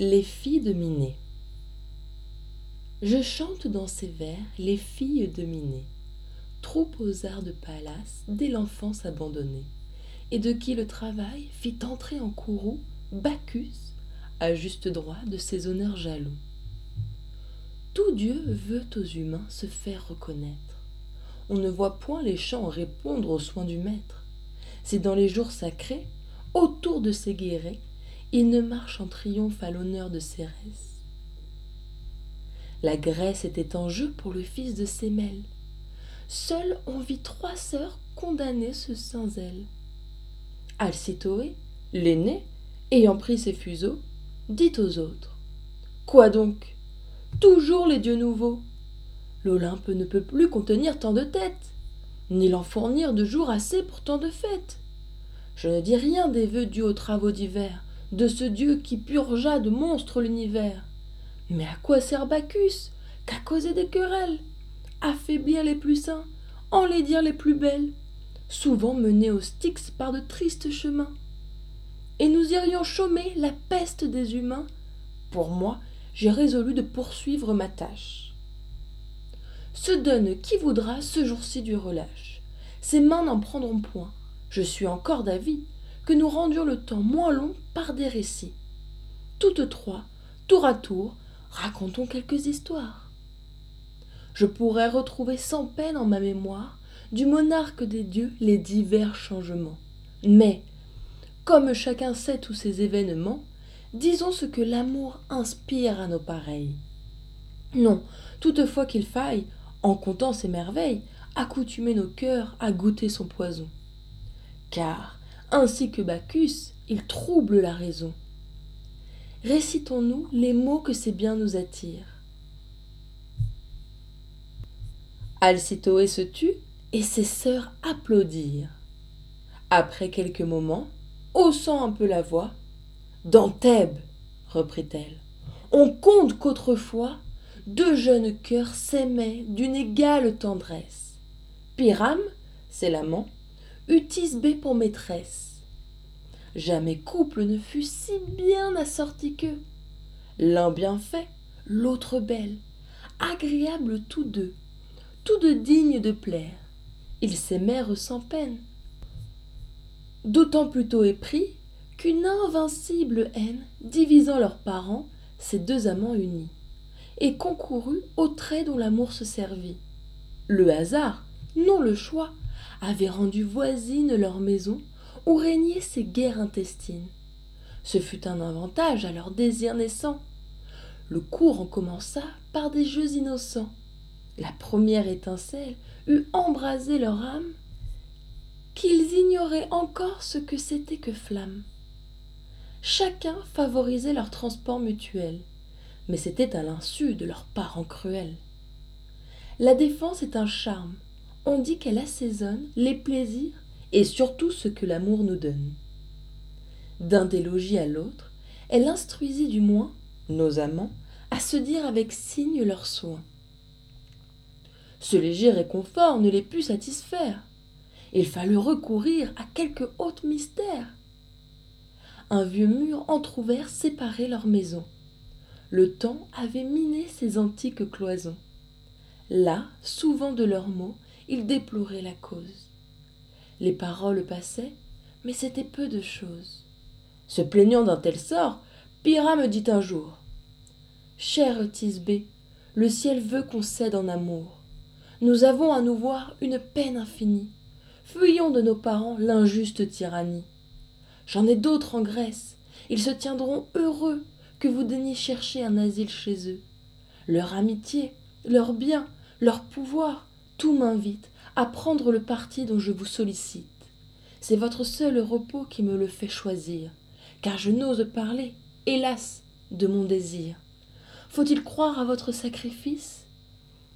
Les filles de Minet Je chante dans ces vers les filles de Minet, trop aux arts de Pallas dès l'enfance abandonnée, et de qui le travail fit entrer en courroux Bacchus, à juste droit de ses honneurs jaloux. Tout Dieu veut aux humains se faire reconnaître. On ne voit point les chants répondre aux soins du maître. C'est dans les jours sacrés, autour de ces il ne marche en triomphe à l'honneur de Cérès. La Grèce était en jeu pour le fils de Sémèle. Seul on vit trois sœurs condamnées ce sans zèle. Alcitoé, l'aîné, ayant pris ses fuseaux, dit aux autres Quoi donc? Toujours les dieux nouveaux L'Olympe ne peut plus contenir tant de têtes, ni l'en fournir de jours assez pour tant de fêtes. Je ne dis rien des vœux dus aux travaux divers, de ce dieu qui purgea de monstres l'univers. Mais à quoi sert Bacchus Qu'à causer des querelles Affaiblir les plus saints, enlaidir les plus belles, souvent menés au Styx par de tristes chemins? Et nous irions chômer la peste des humains. Pour moi, j'ai résolu de poursuivre ma tâche. Se donne qui voudra ce jour-ci du relâche. Ses mains n'en prendront point. Je suis encore d'avis que nous rendions le temps moins long par des récits. Toutes trois, tour à tour, racontons quelques histoires. Je pourrais retrouver sans peine en ma mémoire du monarque des dieux les divers changements. Mais, comme chacun sait tous ces événements, disons ce que l'amour inspire à nos pareils. Non, toutefois qu'il faille, en comptant ces merveilles, accoutumer nos cœurs à goûter son poison. Car, ainsi que Bacchus, il trouble la raison. Récitons-nous les mots que ces biens nous attirent. Alcitoé se tut et ses sœurs applaudirent. Après quelques moments, haussant un peu la voix, Dans Thèbes, reprit-elle, on compte qu'autrefois deux jeunes cœurs s'aimaient d'une égale tendresse. Pyrame, c'est l'amant, eut Thisbé pour maîtresse. Jamais couple ne fut si bien assorti qu'eux. L'un bien fait, l'autre belle, agréables tous deux, tous deux dignes de plaire. Ils s'aimèrent sans peine. D'autant plutôt épris qu'une invincible haine, divisant leurs parents, ces deux amants unis, et concourut aux traits dont l'amour se servit. Le hasard, non le choix, avaient rendu voisines leur maison où régnaient ces guerres intestines. Ce fut un avantage à leur désir naissant. Le cours en commença par des jeux innocents. La première étincelle eut embrasé leur âme, qu'ils ignoraient encore ce que c'était que flamme. Chacun favorisait leur transport mutuel, mais c'était à l'insu de leurs parents cruels. La défense est un charme, on dit qu'elle assaisonne les plaisirs et surtout ce que l'amour nous donne. D'un des logis à l'autre, elle instruisit du moins nos amants à se dire avec signe leurs soins. Ce léger réconfort ne les put satisfaire. Il fallut recourir à quelque autre mystère. Un vieux mur entr'ouvert séparait leurs maisons. Le temps avait miné ces antiques cloisons. Là, souvent de leurs mots, il déplorait la cause. Les paroles passaient, mais c'était peu de chose. Se plaignant d'un tel sort, Pyrrha me dit un jour Cher Thisbé, le ciel veut qu'on cède en amour. Nous avons à nous voir une peine infinie. Fuyons de nos parents l'injuste tyrannie. J'en ai d'autres en Grèce. Ils se tiendront heureux que vous daigniez chercher un asile chez eux. Leur amitié, leur bien, leur pouvoir, tout m'invite à prendre le parti dont je vous sollicite. C'est votre seul repos qui me le fait choisir, car je n'ose parler, hélas, de mon désir. Faut-il croire à votre sacrifice?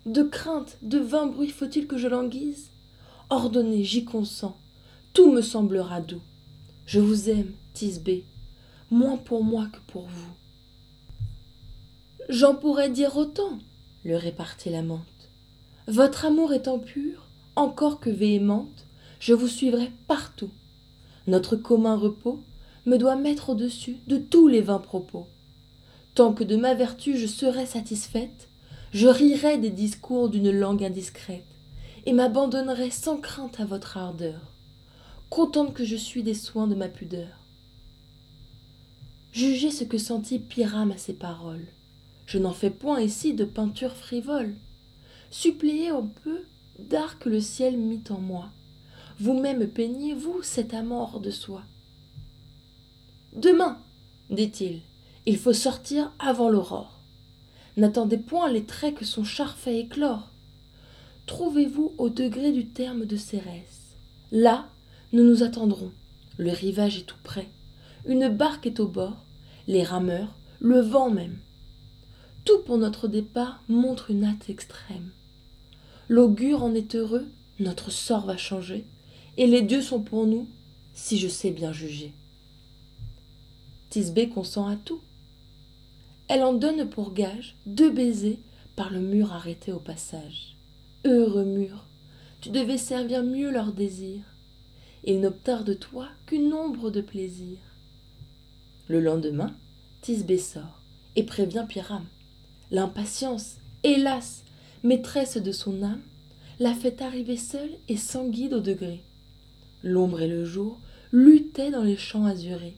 De crainte, de vain bruit faut-il que je languise? Ordonnez, j'y consens, tout me semblera doux. Je vous aime, Thisbé, moins pour moi que pour vous. J'en pourrais dire autant, le répartit l'amante. Votre amour étant pur, encore que véhémente, je vous suivrai partout. Notre commun repos me doit mettre au-dessus de tous les vains propos. tant que de ma vertu je serai satisfaite, je rirai des discours d'une langue indiscrète, et m'abandonnerai sans crainte à votre ardeur, contente que je suis des soins de ma pudeur. Jugez ce que sentit Pyrame à ces paroles. Je n'en fais point ici de peinture frivole. Suppléez un peu d'art que le ciel mit en moi. Vous-même peignez-vous cet amant de soi. Demain, dit-il, il faut sortir avant l'aurore. N'attendez point les traits que son char fait éclore. Trouvez-vous au degré du terme de Cérès. Là, nous nous attendrons. Le rivage est tout près. Une barque est au bord, les rameurs, le vent même. Tout pour notre départ montre une hâte extrême. L'augure en est heureux, notre sort va changer, et les dieux sont pour nous, si je sais bien juger. Tisbé consent à tout. Elle en donne pour gage deux baisers par le mur arrêté au passage. Heureux mur, tu devais servir mieux leurs désirs. Ils n'obtinrent de toi qu'une ombre de plaisir. Le lendemain, Tisbé sort et prévient Pyrame. L'impatience, hélas, maîtresse de son âme, la fait arriver seule et sans guide au degré. L'ombre et le jour luttaient dans les champs azurés.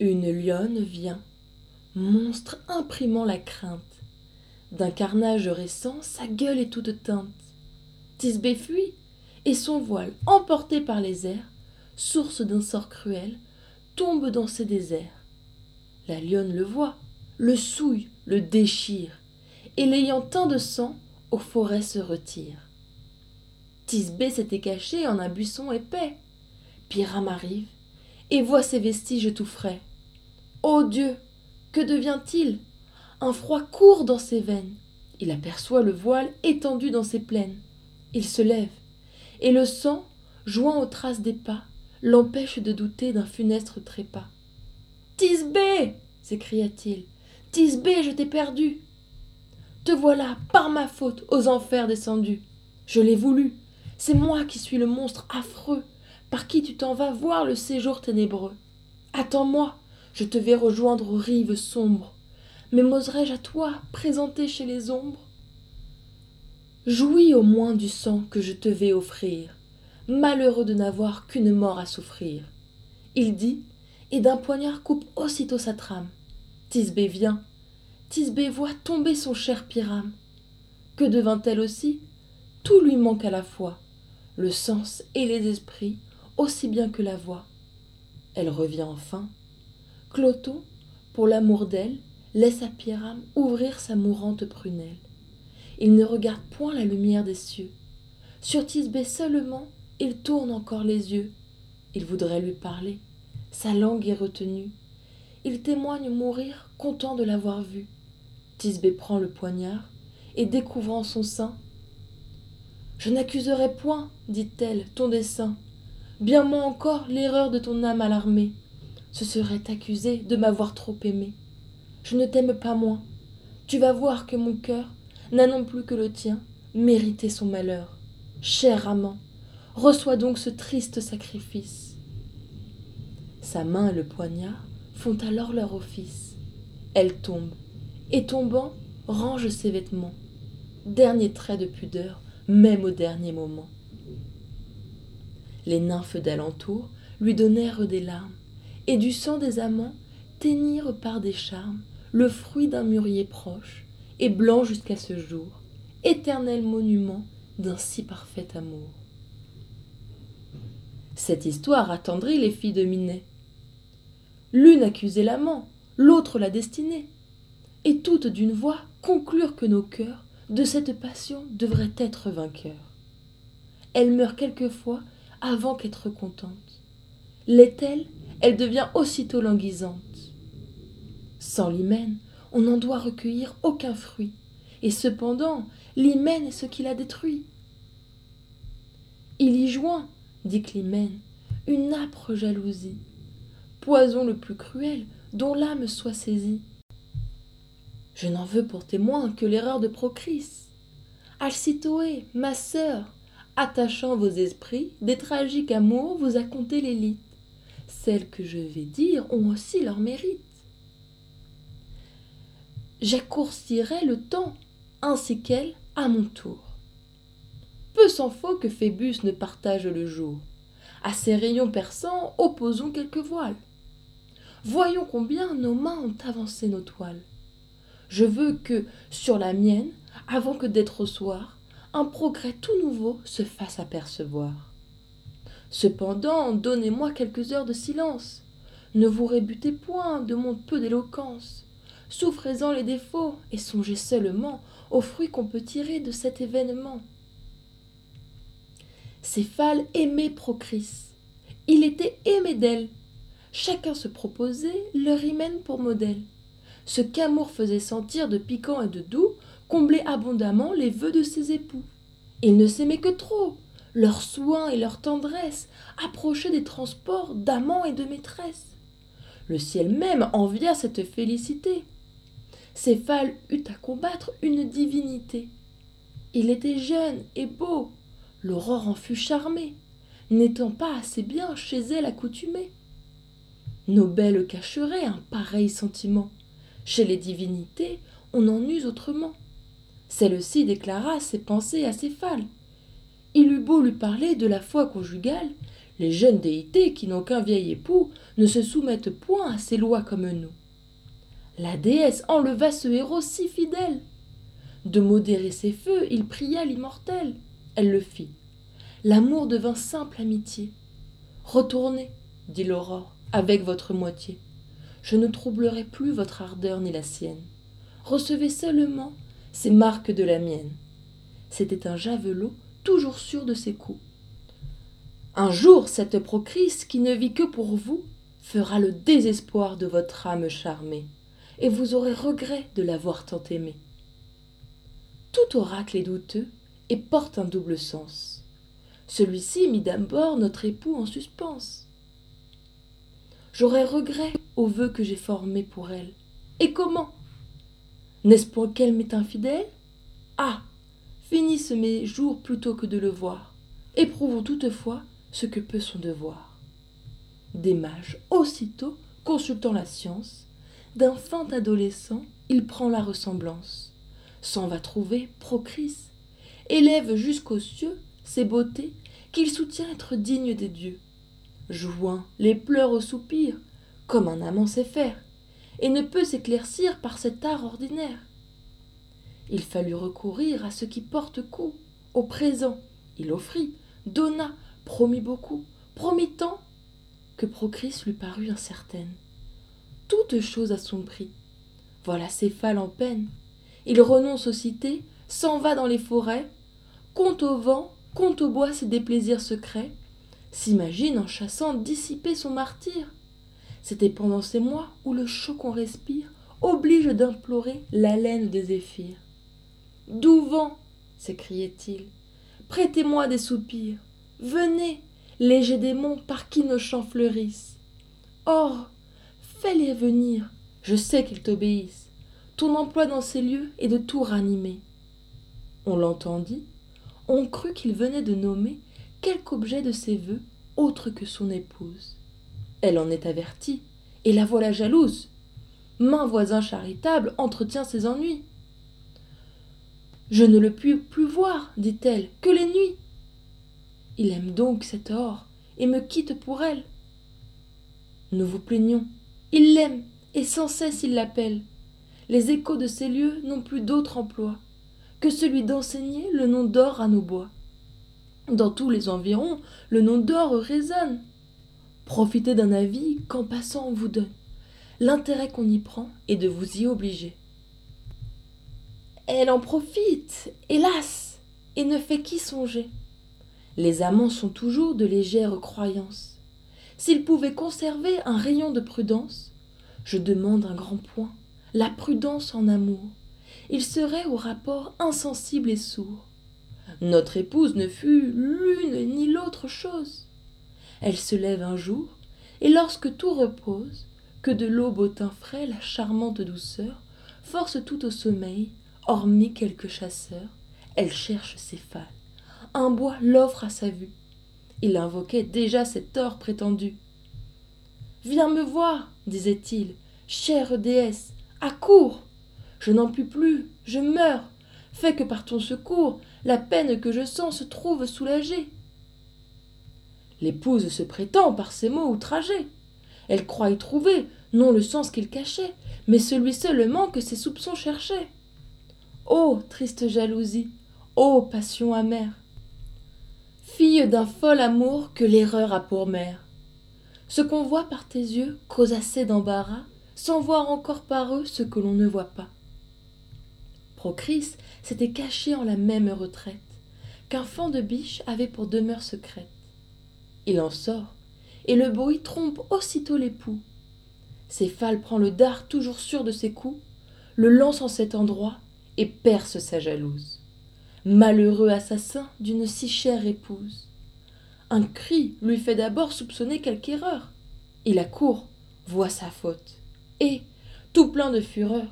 Une lionne vient, monstre imprimant la crainte. D'un carnage récent, sa gueule est toute teinte. Tisbé fuit, et son voile, emporté par les airs, source d'un sort cruel, tombe dans ces déserts. La lionne le voit, le souille, le déchire, et l'ayant teint de sang, aux forêts se retire. Tisbé s'était caché en un buisson épais. Pyrame arrive, et voit ses vestiges tout frais. Ô Dieu, que devient-il? Un froid court dans ses veines. Il aperçoit le voile étendu dans ses plaines. Il se lève, et le sang, joint aux traces des pas, l'empêche de douter d'un funeste trépas. Tisbé s'écria-t-il. Tisbé, je t'ai perdu. Te voilà, par ma faute, aux enfers descendu. Je l'ai voulu. C'est moi qui suis le monstre affreux, par qui tu t'en vas voir le séjour ténébreux. Attends-moi, je te vais rejoindre aux rives sombres. Mais m'oserais-je à toi présenter chez les ombres? Jouis au moins du sang que je te vais offrir, malheureux de n'avoir qu'une mort à souffrir. Il dit, et d'un poignard coupe aussitôt sa trame. Tisbé vient. Tisbé voit tomber son cher Pyrame. Que devint-elle aussi? Tout lui manque à la fois, le sens et les esprits, aussi bien que la voix. Elle revient enfin. Cloton, pour l'amour d'elle, laisse à Pyrame ouvrir sa mourante prunelle. Il ne regarde point la lumière des cieux. Sur Tisbé seulement, il tourne encore les yeux. Il voudrait lui parler. Sa langue est retenue. Il témoigne mourir, content de l'avoir vue. Tisbé prend le poignard, et découvrant son sein, Je n'accuserai point, dit-elle, ton dessein, bien moins encore l'erreur de ton âme alarmée. Ce serait t'accuser de m'avoir trop aimé. Je ne t'aime pas moins. Tu vas voir que mon cœur n'a non plus que le tien mérité son malheur. Cher amant, reçois donc ce triste sacrifice. Sa main et le poignard font alors leur office. Elle tombe, et tombant, range ses vêtements. Dernier trait de pudeur, même au dernier moment. Les nymphes d'alentour lui donnèrent des larmes, et du sang des amants teignirent par des charmes le fruit d'un mûrier proche, et blanc jusqu'à ce jour, éternel monument d'un si parfait amour. Cette histoire attendrit les filles de Minet. L'une accusait l'amant, l'autre la destinée, et toutes d'une voix conclurent que nos cœurs de cette passion devraient être vainqueurs. Elle meurt quelquefois avant qu'être contente. L'est-elle, elle devient aussitôt languissante. Sans l'hymen, on n'en doit recueillir aucun fruit, et cependant l'hymen est ce qui la détruit. Il y joint, dit Climène, une âpre jalousie, poison le plus cruel dont l'âme soit saisie. Je n'en veux pour témoin que l'erreur de Procris. Alcitoé, ma sœur, attachant vos esprits, des tragiques amours vous a conté l'élite. Celles que je vais dire ont aussi leur mérite. j'accourcirai le temps, ainsi qu'elle à mon tour. Peu s'en faut que Phébus ne partage le jour. À ses rayons perçants, opposons quelques voiles. Voyons combien nos mains ont avancé nos toiles. Je veux que, sur la mienne, avant que d'être au soir, un progrès tout nouveau se fasse apercevoir. Cependant, donnez-moi quelques heures de silence. Ne vous rébutez point de mon peu d'éloquence. Souffrez-en les défauts et songez seulement aux fruits qu'on peut tirer de cet événement. Céphale aimait Procris. Il était aimé d'elle. Chacun se proposait leur hymen pour modèle. Ce qu'amour faisait sentir de piquant et de doux comblait abondamment les vœux de ses époux. Ils ne s'aimaient que trop. Leurs soins et leur tendresse approchaient des transports d'amants et de maîtresses. Le ciel même envia cette félicité. Céphale eut à combattre une divinité. Il était jeune et beau. L'aurore en fut charmée, n'étant pas assez bien chez elle accoutumée. Nos belles cacheraient un pareil sentiment. Chez les divinités, on en use autrement. Celle-ci déclara ses pensées à Céphale. Il eut beau lui parler de la foi conjugale, les jeunes déités qui n'ont qu'un vieil époux ne se soumettent point à ces lois comme nous. La déesse enleva ce héros si fidèle. De modérer ses feux, il pria l'immortel. Elle le fit. L'amour devint simple amitié. Retournez, dit l'aurore, avec votre moitié. Je ne troublerai plus votre ardeur ni la sienne. Recevez seulement ces marques de la mienne. C'était un javelot toujours sûr de ses coups. Un jour, cette procris qui ne vit que pour vous fera le désespoir de votre âme charmée, et vous aurez regret de l'avoir tant aimé. Tout oracle est douteux et porte un double sens. Celui-ci mit d'abord notre époux en suspens. J'aurais regret aux vœux que j'ai formés pour elle. Et comment? N'est-ce pour qu'elle m'est infidèle? Ah Finissent mes jours plutôt que de le voir. Éprouvons toutefois ce que peut son devoir. Des mages, aussitôt, consultant la science, d'un fin adolescent, il prend la ressemblance, s'en va trouver Procris, élève jusqu'aux cieux ses beautés qu'il soutient être digne des dieux. Joint les pleurs aux soupirs, comme un amant sait faire, et ne peut s'éclaircir par cet art ordinaire. Il fallut recourir à ce qui porte coup, au présent. Il offrit, donna, promit beaucoup, promit tant, que Procris lui parut incertaine. Toute chose a son prix. Voilà Céphale en peine. Il renonce aux cités, s'en va dans les forêts, compte au vent, compte au bois ses déplaisirs secrets, s'imagine en chassant dissiper son martyr. C'était pendant ces mois où le chaud qu'on respire oblige d'implorer l'haleine des zéphyrs. Doux vent s'écriait-il, prêtez-moi des soupirs. Venez, léger démon par qui nos chants fleurissent. Or, fais-les venir, je sais qu'ils t'obéissent. Ton emploi dans ces lieux est de tout ranimer. On l'entendit, on crut qu'il venait de nommer quelque objet de ses vœux autre que son épouse. Elle en est avertie, et la voilà jalouse. Main voisin charitable entretient ses ennuis. Je ne le puis plus voir, dit-elle, que les nuits. Il aime donc cet or, et me quitte pour elle. Nous vous plaignons. Il l'aime, et sans cesse il l'appelle. Les échos de ces lieux n'ont plus d'autre emploi que celui d'enseigner le nom d'or à nos bois. Dans tous les environs, le nom d'or résonne. Profitez d'un avis qu'en passant on vous donne. L'intérêt qu'on y prend est de vous y obliger. Elle en profite, hélas, et ne fait qu'y songer. Les amants sont toujours de légères croyances. S'ils pouvaient conserver un rayon de prudence, je demande un grand point, la prudence en amour. Ils seraient au rapport insensible et sourd. Notre épouse ne fut l'une ni l'autre chose. Elle se lève un jour, et lorsque tout repose, que de l'aube au teint frais la charmante douceur force tout au sommeil, hormis quelques chasseurs, elle cherche ses phares. Un bois l'offre à sa vue. Il invoquait déjà cet or prétendu. Viens me voir, disait-il, chère déesse, accours. je n'en puis plus, je meurs. Fais que par ton secours, la peine que je sens se trouve soulagée. L'épouse se prétend par ces mots outragée. Elle croit y trouver, non le sens qu'il cachait, mais celui seulement que ses soupçons cherchaient. Ô triste jalousie, ô passion amère, fille d'un fol amour que l'erreur a pour mère. Ce qu'on voit par tes yeux cause assez d'embarras, sans voir encore par eux ce que l'on ne voit pas. Procris s'était caché en la même retraite qu'un fan de biche avait pour demeure secrète. Il en sort, et le bruit trompe aussitôt l'époux. Céphale prend le dard toujours sûr de ses coups, le lance en cet endroit et perce sa jalouse. Malheureux assassin d'une si chère épouse. Un cri lui fait d'abord soupçonner quelque erreur. Il accourt, voit sa faute, et, tout plein de fureur,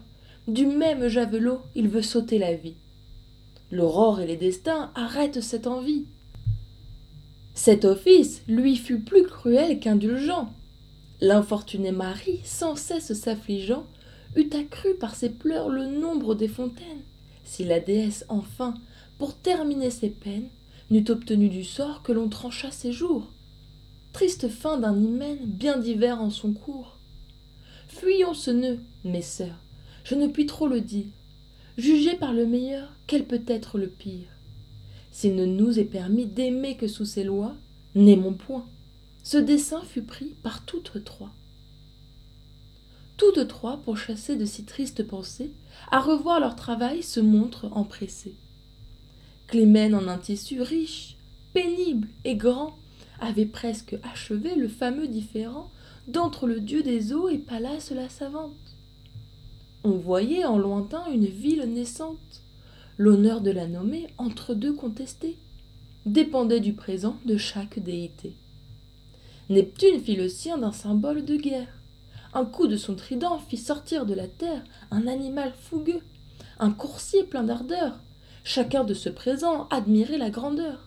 du même javelot il veut sauter la vie. L'aurore et les destins arrêtent cette envie. Cet office lui fut plus cruel qu'indulgent. L'infortuné mari, sans cesse s'affligeant, eût accru par ses pleurs le nombre des fontaines, si la déesse enfin, pour terminer ses peines, n'eût obtenu du sort que l'on tranchât ses jours. Triste fin d'un hymen bien divers en son cours. Fuyons ce nœud, mes sœurs, je ne puis trop le dire. Jugez par le meilleur quel peut être le pire? S'il ne nous est permis d'aimer que sous ses lois, n'aimons point. Ce dessein fut pris par toutes trois. Toutes trois, pour chasser de si tristes pensées, à revoir leur travail se montrent empressées. Clémène en un tissu riche, pénible et grand, avait presque achevé le fameux différend d'entre le dieu des eaux et Pallas la savante. On voyait en lointain une ville naissante, l'honneur de la nommer entre deux contestés dépendait du présent de chaque déité. Neptune fit le sien d'un symbole de guerre. Un coup de son trident fit sortir de la terre un animal fougueux, un coursier plein d'ardeur. Chacun de ce présent admirait la grandeur.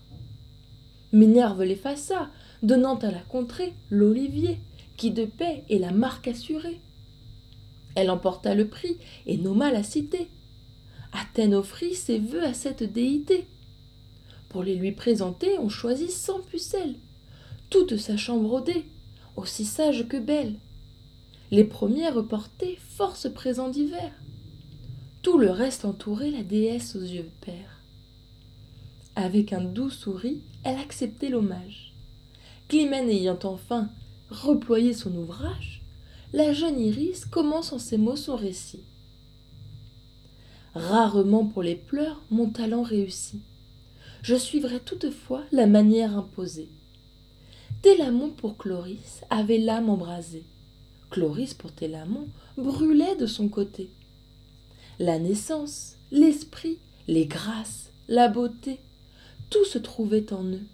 Minerve l'effaça, donnant à la contrée l'olivier, qui de paix est la marque assurée. Elle emporta le prix et nomma la cité. Athènes offrit ses vœux à cette déité. Pour les lui présenter, on choisit cent pucelles, toute sa chambre brodée, aussi sage que belle. Les premières portaient force présents divers. Tout le reste entourait la déesse aux yeux pères. Avec un doux sourire, elle acceptait l'hommage. Climène ayant enfin reployé son ouvrage, la jeune Iris commence en ces mots son récit. Rarement pour les pleurs mon talent réussit. Je suivrai toutefois la manière imposée. Télamon pour Chloris avait l'âme embrasée. Chloris pour Télamon brûlait de son côté. La naissance, l'esprit, les grâces, la beauté, tout se trouvait en eux.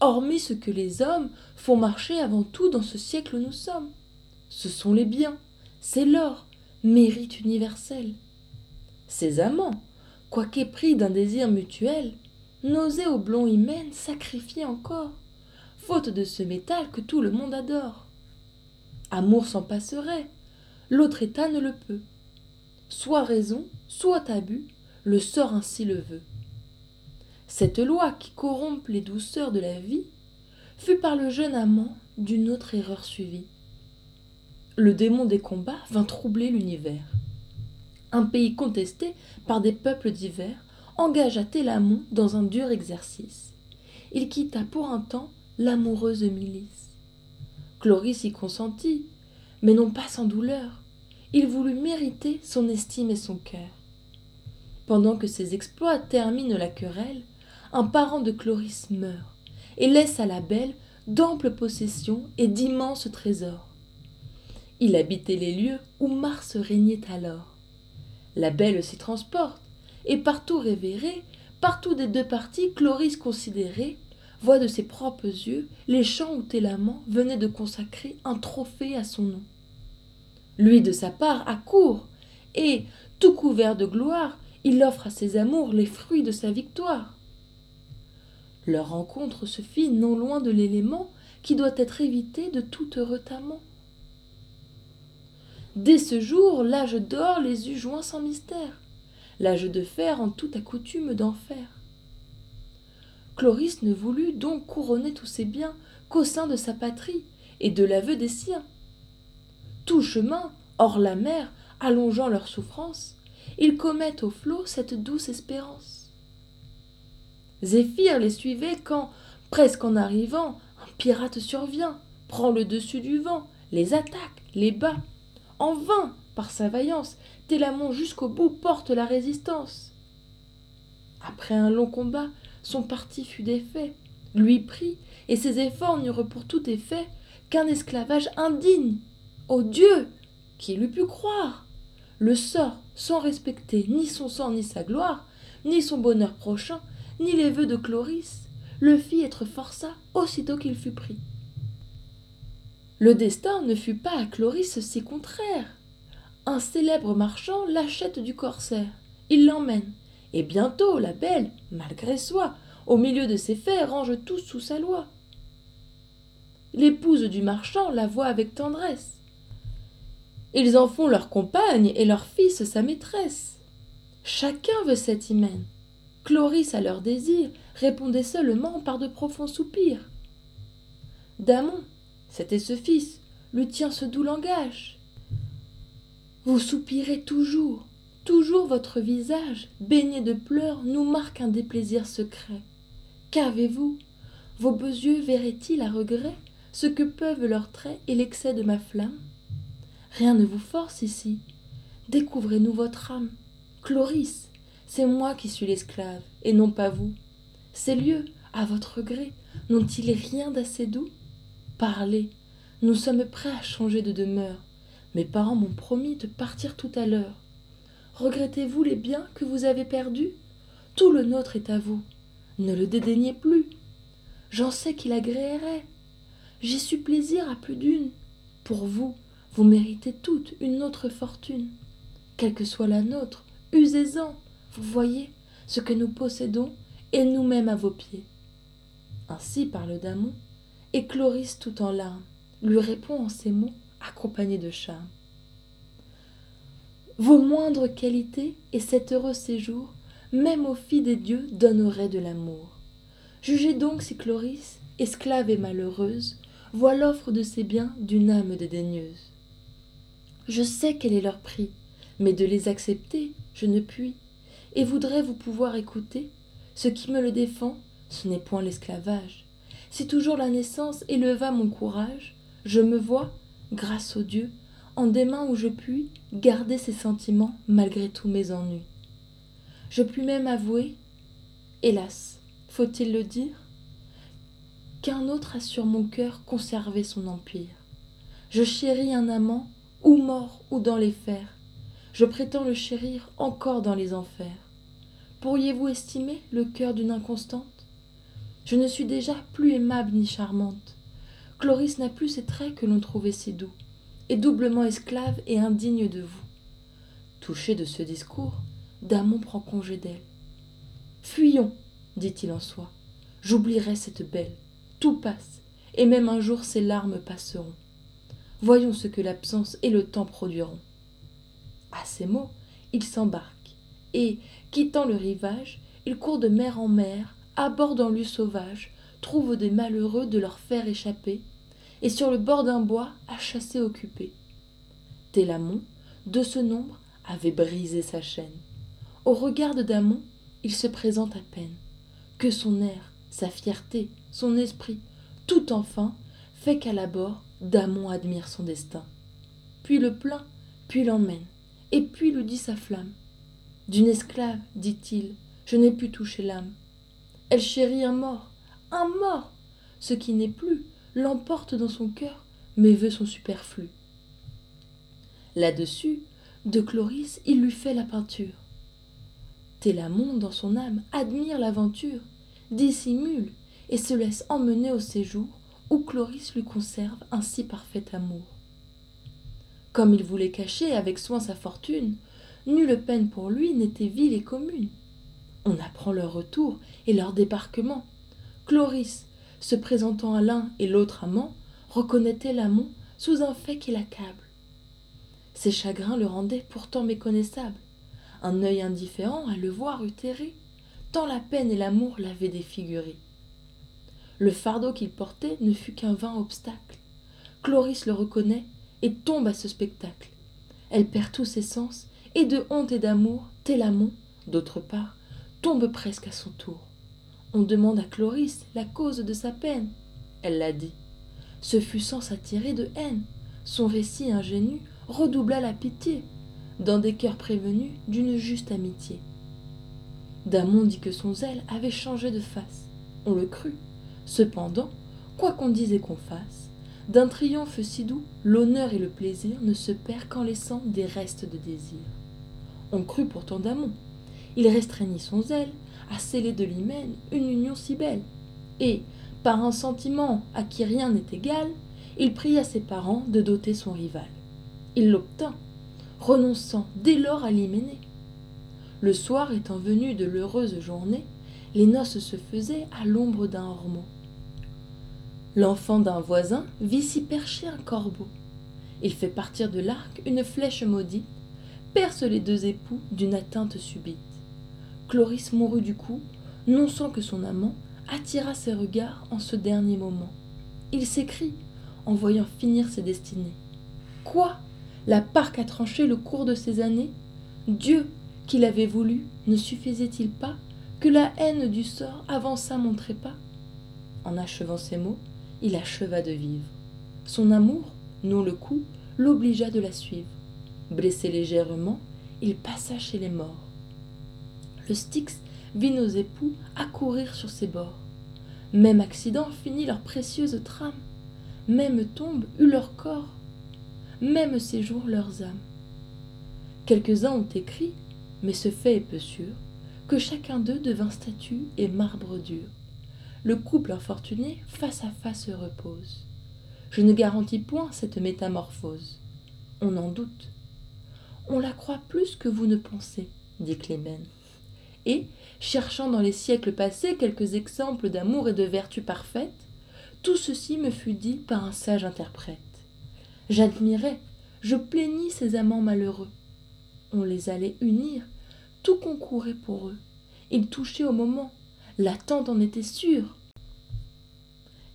Hormis ce que les hommes font marcher avant tout dans ce siècle où nous sommes. Ce sont les biens, c'est l'or, mérite universel ses amants, quoiqu'épris d'un désir mutuel, n'osaient au blond hymen sacrifier encore, faute de ce métal que tout le monde adore. Amour s'en passerait, l'autre état ne le peut. Soit raison, soit abus, le sort ainsi le veut. Cette loi qui corrompt les douceurs de la vie fut par le jeune amant d'une autre erreur suivie. Le démon des combats vint troubler l'univers un pays contesté par des peuples divers, engagea Télamon dans un dur exercice. Il quitta pour un temps l'amoureuse milice. Chloris y consentit, mais non pas sans douleur. Il voulut mériter son estime et son cœur. Pendant que ses exploits terminent la querelle, un parent de Chloris meurt et laisse à la belle d'amples possessions et d'immenses trésors. Il habitait les lieux où Mars régnait alors. La belle s'y transporte, et partout révérée, partout des deux parties, Chloris considérée, voit de ses propres yeux les champs où Télamon venait de consacrer un trophée à son nom. Lui, de sa part, accourt, et, tout couvert de gloire, il offre à ses amours les fruits de sa victoire. Leur rencontre se fit non loin de l'élément qui doit être évité de tout heureux. Dès ce jour, l'âge d'or les eut joints sans mystère, l'âge de fer en toute accoutume d'enfer. Chloris ne voulut donc couronner tous ses biens qu'au sein de sa patrie et de l'aveu des siens. Tout chemin, hors la mer, allongeant leur souffrance, ils commettent au flot cette douce espérance. Zéphyr les suivait quand, presque en arrivant, un pirate survient, prend le dessus du vent, les attaque, les bat. En vain, par sa vaillance, Télamon jusqu'au bout porte la résistance. Après un long combat, son parti fut défait, lui prit, et ses efforts n'eurent pour tout effet qu'un esclavage indigne. Ô Dieu, qui l'eût pu croire Le sort, sans respecter ni son sang ni sa gloire, ni son bonheur prochain, ni les vœux de Chloris, le fit être forçat aussitôt qu'il fut pris. Le destin ne fut pas à Chloris si contraire. Un célèbre marchand l'achète du corsaire. Il l'emmène, et bientôt la belle, malgré soi, au milieu de ses faits, range tout sous sa loi. L'épouse du marchand la voit avec tendresse. Ils en font leur compagne et leur fils sa maîtresse. Chacun veut cette hymen. Chloris à leur désir répondait seulement par de profonds soupirs. Damon, c'était ce fils, lui tient ce doux langage. Vous soupirez toujours, toujours votre visage, baigné de pleurs, nous marque un déplaisir secret. Qu'avez-vous? Vos beaux yeux verraient-ils à regret ce que peuvent leurs traits et l'excès de ma flamme? Rien ne vous force ici. Découvrez-nous votre âme. Chloris, c'est moi qui suis l'esclave, et non pas vous. Ces lieux, à votre gré, n'ont-ils rien d'assez doux? Parlez, nous sommes prêts à changer de demeure. Mes parents m'ont promis de partir tout à l'heure. Regrettez-vous les biens que vous avez perdus? Tout le nôtre est à vous. Ne le dédaignez plus. J'en sais qu'il agréerait. J'y suis plaisir à plus d'une. Pour vous, vous méritez toute une autre fortune. Quelle que soit la nôtre, usez-en. Vous voyez ce que nous possédons et nous-mêmes à vos pieds. Ainsi parle Damon, et Chloris tout en larmes lui répond en ces mots accompagnés de charme. Vos moindres qualités et cet heureux séjour, même aux filles des dieux, donneraient de l'amour. Jugez donc si Chloris, esclave et malheureuse, voit l'offre de ses biens d'une âme dédaigneuse. Je sais quel est leur prix, mais de les accepter, je ne puis, et voudrais vous pouvoir écouter. Ce qui me le défend, ce n'est point l'esclavage. Si toujours la naissance éleva mon courage, je me vois, grâce au Dieu, en des mains où je puis garder ces sentiments malgré tous mes ennuis. Je puis même avouer, hélas, faut-il le dire, qu'un autre a sur mon cœur conservé son empire. Je chéris un amant, ou mort ou dans les fers. Je prétends le chérir encore dans les enfers. Pourriez-vous estimer le cœur d'une inconstante? Je ne suis déjà plus aimable ni charmante. Chloris n'a plus ces traits que l'on trouvait si doux, et doublement esclave et indigne de vous. Touché de ce discours, Damon prend congé d'elle. Fuyons, dit-il en soi. J'oublierai cette belle. Tout passe, et même un jour ses larmes passeront. Voyons ce que l'absence et le temps produiront. À ces mots, il s'embarque, et, quittant le rivage, il court de mer en mer, abordant l'eau sauvage, trouve des malheureux de leur faire échapper, et sur le bord d'un bois à chasser occupé. Télamon, de ce nombre, avait brisé sa chaîne. Au regard de Damon, il se présente à peine. Que son air, sa fierté, son esprit, tout enfin, fait qu'à l'abord, Damon admire son destin. Puis le plaint, puis l'emmène, et puis lui dit sa flamme. D'une esclave, dit-il, je n'ai pu toucher l'âme. Elle chérit un mort, un mort. Ce qui n'est plus l'emporte dans son cœur, mais veut son superflu. Là-dessus, de Chloris, il lui fait la peinture. Télamon, dans son âme, admire l'aventure, dissimule et se laisse emmener au séjour où Chloris lui conserve un si parfait amour. Comme il voulait cacher avec soin sa fortune, nulle peine pour lui n'était vile et commune. On apprend leur retour et leur débarquement. Chloris, se présentant à l'un et l'autre amant, reconnaît Télamon sous un fait qui l'accable. Ses chagrins le rendaient pourtant méconnaissable. Un œil indifférent à le voir eût erré, tant la peine et l'amour l'avaient défiguré. Le fardeau qu'il portait ne fut qu'un vain obstacle. Cloris le reconnaît et tombe à ce spectacle. Elle perd tous ses sens, et de honte et d'amour, Télamon, d'autre part, tombe presque à son tour. On demande à Cloris la cause de sa peine. Elle l'a dit. Ce fut sans s'attirer de haine. Son récit ingénu redoubla la pitié dans des cœurs prévenus d'une juste amitié. Damon dit que son zèle avait changé de face. On le crut. Cependant, quoi qu'on dise et qu'on fasse, d'un triomphe si doux, l'honneur et le plaisir ne se perdent qu'en laissant des restes de désir. On crut pourtant Damon. Il restreignit son zèle à sceller de l'hymen une union si belle. Et, par un sentiment à qui rien n'est égal, il pria ses parents de doter son rival. Il l'obtint, renonçant dès lors à l'hyménée. Le soir étant venu de l'heureuse journée, les noces se faisaient à l'ombre d'un ormeau. L'enfant d'un voisin vit s'y percher un corbeau. Il fait partir de l'arc une flèche maudite, perce les deux époux d'une atteinte subite. Cloris mourut du coup, non sans que son amant attira ses regards en ce dernier moment. Il s'écrie, en voyant finir ses destinées. Quoi? La parque a tranché le cours de ses années? Dieu, qui l'avait voulu, ne suffisait-il pas que la haine du sort avançât mon trépas? En achevant ces mots, il acheva de vivre. Son amour, non le coup, l'obligea de la suivre. Blessé légèrement, il passa chez les morts. Styx vit nos époux accourir sur ses bords. Même accident finit leur précieuse trame. Même tombe eut leur corps. Même séjour leurs âmes. Quelques-uns ont écrit, mais ce fait est peu sûr, que chacun d'eux devint statue et marbre dur. Le couple infortuné face à face repose. Je ne garantis point cette métamorphose. On en doute. On la croit plus que vous ne pensez, dit Clémène. Et, cherchant dans les siècles passés quelques exemples d'amour et de vertu parfaite, tout ceci me fut dit par un sage interprète. J'admirais, je plaignis ces amants malheureux. On les allait unir, tout concourait pour eux. Ils touchaient au moment, l'attente en était sûre.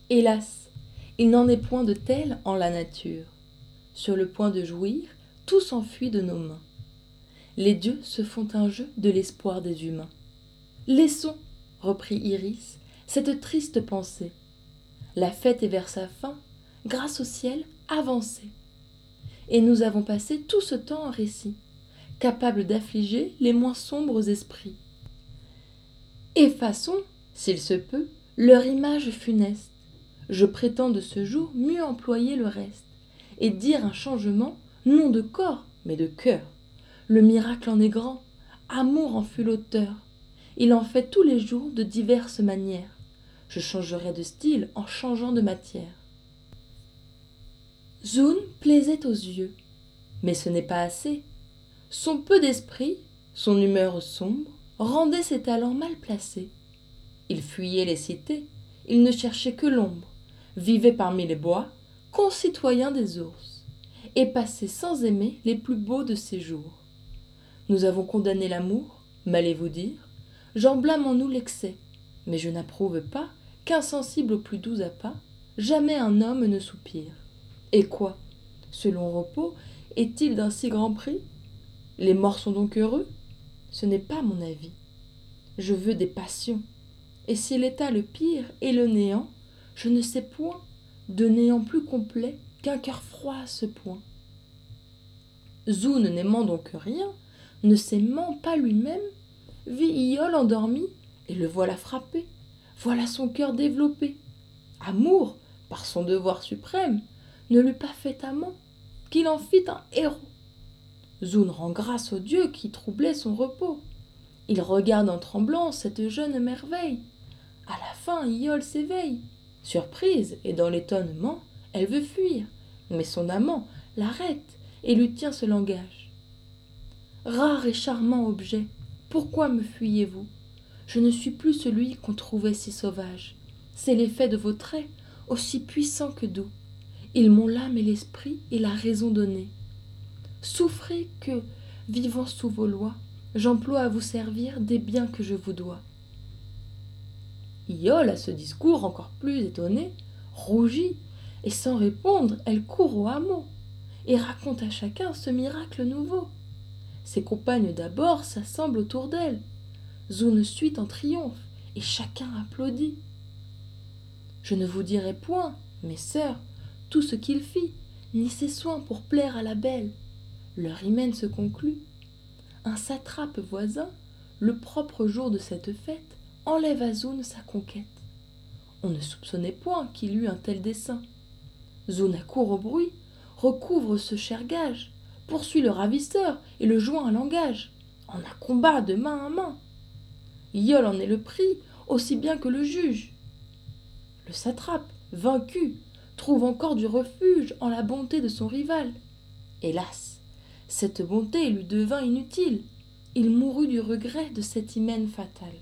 Hélas, il n'en est point de tel en la nature. Sur le point de jouir, tout s'enfuit de nos mains. Les dieux se font un jeu de l'espoir des humains. Laissons, reprit Iris, cette triste pensée. La fête est vers sa fin, grâce au ciel, avancée. Et nous avons passé tout ce temps en récit, capable d'affliger les moins sombres esprits. Effaçons, s'il se peut, leur image funeste. Je prétends de ce jour mieux employer le reste, et dire un changement, non de corps, mais de cœur. Le miracle en est grand, amour en fut l'auteur. Il en fait tous les jours de diverses manières. Je changerai de style en changeant de matière. Zoun plaisait aux yeux, mais ce n'est pas assez. Son peu d'esprit, son humeur sombre, rendait ses talents mal placés. Il fuyait les cités, il ne cherchait que l'ombre, vivait parmi les bois, concitoyen des ours, et passait sans aimer les plus beaux de ses jours. Nous avons condamné l'amour, m'allez-vous dire? J'en blâme en nous l'excès, mais je n'approuve pas qu'insensible au plus doux appât, jamais un homme ne soupire. Et quoi? Ce long repos est-il d'un si grand prix? Les morts sont donc heureux? Ce n'est pas mon avis. Je veux des passions. Et si l'état le pire est le néant, je ne sais point de néant plus complet qu'un cœur froid à ce point. Zoun n'aimant donc rien, ne s'aimant pas lui-même, vit Iole endormi, et le voilà frappé. Voilà son cœur développé. Amour, par son devoir suprême, ne l'eût pas fait amant, qu'il en fit un héros. Zoun rend grâce au dieu qui troublait son repos. Il regarde en tremblant cette jeune merveille. À la fin, Iole s'éveille. Surprise et dans l'étonnement, elle veut fuir, mais son amant l'arrête et lui tient ce langage. Rare et charmant objet, pourquoi me fuyez-vous? Je ne suis plus celui qu'on trouvait si sauvage. C'est l'effet de vos traits, aussi puissants que doux. Ils m'ont l'âme et l'esprit et la raison donnée. souffrez que, vivant sous vos lois, j'emploie à vous servir des biens que je vous dois. Iole, à ce discours encore plus étonnée, rougit, et sans répondre, elle court au hameau, et raconte à chacun ce miracle nouveau. Ses compagnes d'abord s'assemblent autour d'elle. Zoune suit en triomphe, et chacun applaudit. Je ne vous dirai point, mes sœurs, tout ce qu'il fit, ni ses soins pour plaire à la belle. Leur hymen se conclut. Un satrape voisin, le propre jour de cette fête, enlève à Zoun sa conquête. On ne soupçonnait point qu'il eût un tel dessein. Zoun accourt au bruit, recouvre ce cher gage, poursuit le ravisseur et le joint à langage, en un combat de main à main. Iol en est le prix, aussi bien que le juge. Le satrape, vaincu, trouve encore du refuge en la bonté de son rival. Hélas, cette bonté lui devint inutile. Il mourut du regret de cet hymen fatal.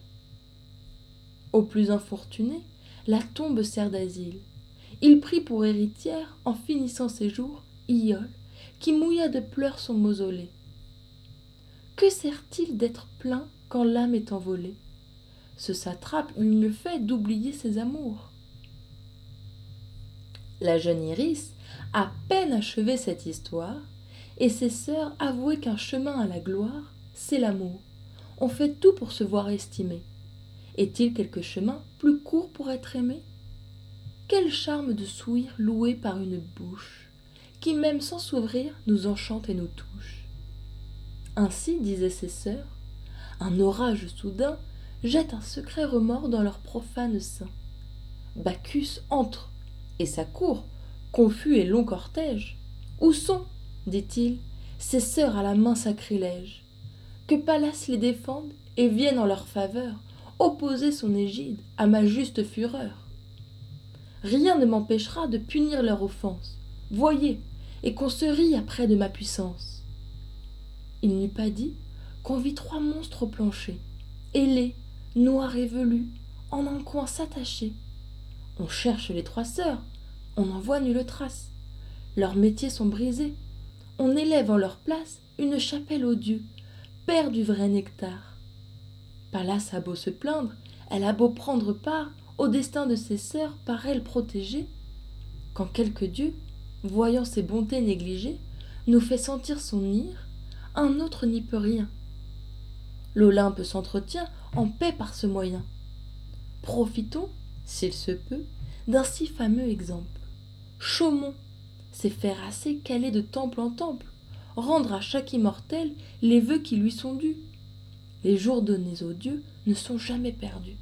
Au plus infortuné, la tombe sert d'asile. Il prit pour héritière, en finissant ses jours, Iole, qui mouilla de pleurs son mausolée. Que sert-il d'être plein quand l'âme est envolée? Ce satrape eut mieux fait d'oublier ses amours. La jeune Iris, à peine achevait cette histoire, et ses sœurs avouaient qu'un chemin à la gloire, c'est l'amour. On fait tout pour se voir estimé. Est-il quelque chemin plus court pour être aimé? Quel charme de souïr loué par une bouche, qui même sans s'ouvrir nous enchante et nous touche. Ainsi disaient ses sœurs, un orage soudain jette un secret remords dans leur profane sein. Bacchus entre, et sa cour, confus et long cortège. Où sont, dit-il, ces sœurs à la main sacrilège? Que Pallas les défende et vienne en leur faveur opposer son égide à ma juste fureur. Rien ne m'empêchera de punir leur offense. Voyez, et qu'on se rie après de ma puissance. Il n'eut pas dit qu'on vit trois monstres au plancher, ailés, noirs et velus, en un coin s'attacher. On cherche les trois sœurs, on n'en voit nulle trace. Leurs métiers sont brisés. On élève en leur place une chapelle au Dieu, père du vrai nectar. Pallas a beau se plaindre, elle a beau prendre part au destin de ses sœurs par elle protégées, quand quelque Dieu, voyant ses bontés négligées, nous fait sentir son ire, un autre n'y peut rien. L'Olympe s'entretient en paix par ce moyen. Profitons, s'il se peut, d'un si fameux exemple. Chaumont c'est faire assez qu'aller de temple en temple, rendre à chaque immortel les vœux qui lui sont dus les jours donnés aux dieux ne sont jamais perdus